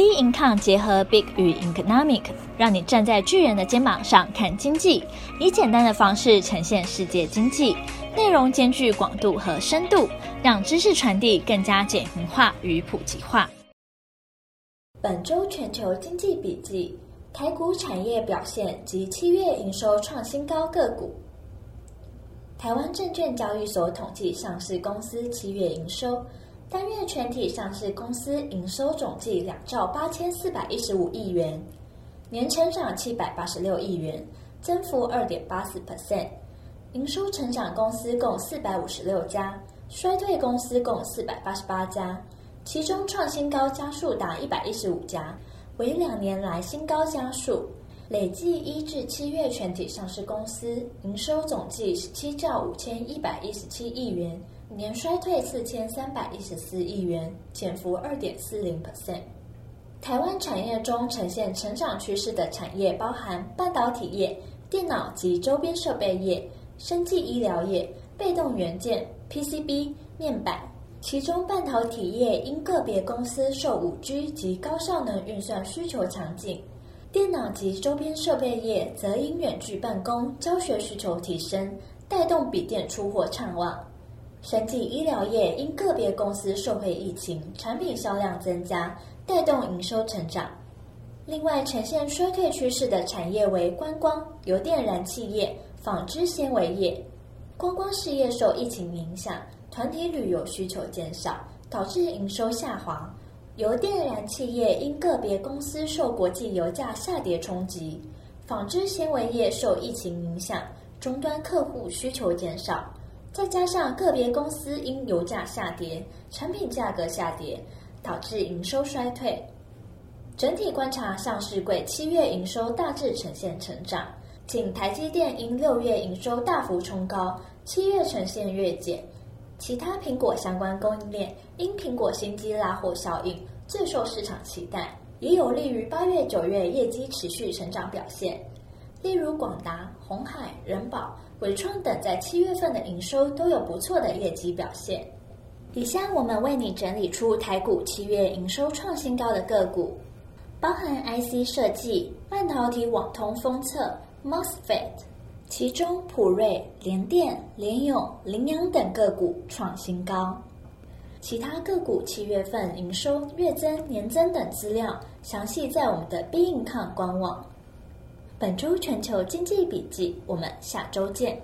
B Income 结合 Big 与 Economic，让你站在巨人的肩膀上看经济，以简单的方式呈现世界经济，内容兼具广度和深度，让知识传递更加简明化与普及化。本周全球经济笔记：台股产业表现及七月营收创新高个股。台湾证券交易所统计上市公司七月营收。单月全体上市公司营收总计两兆八千四百一十五亿元，年成长七百八十六亿元，增幅二点八四 percent。营收成长公司共四百五十六家，衰退公司共四百八十八家，其中创新高家数达一百一十五家，为两年来新高家数。累计一至七月全体上市公司营收总计十七兆五千一百一十七亿元。年衰退四千三百一十四亿元，减幅二点四零 percent。台湾产业中呈现成长趋势的产业包含半导体业、电脑及周边设备业、生技医疗业、被动元件、PCB、面板。其中半导体业因个别公司受五 G 及高效能运算需求强劲，电脑及周边设备业则因远距办公、教学需求提升，带动笔电出货畅旺。生技医疗业因个别公司受惠疫情，产品销量增加，带动营收成长。另外，呈现衰退趋势的产业为观光、油电燃气业、纺织纤维业。观光事业受疫情影响，团体旅游需求减少，导致营收下滑。油电燃气业因个别公司受国际油价下跌冲击，纺织纤维业受疫情影响，终端客户需求减少。再加上个别公司因油价下跌、产品价格下跌，导致营收衰退。整体观察，上市柜七月营收大致呈现成长，仅台积电因六月营收大幅冲高，七月呈现月减。其他苹果相关供应链因苹果新机拉货效应最受市场期待，也有利于八月、九月业绩持续成长表现。例如广达、鸿海、人保、伟创等，在七月份的营收都有不错的业绩表现。以下我们为你整理出台股七月营收创新高的个股，包含 IC 设计、半导体网通封测、MOSFET，其中普瑞、联电、联永、羚羊等个股创新高。其他个股七月份营收、月增、年增等资料，详细在我们的 B i n c o m 官网。本周全球经济笔记，我们下周见。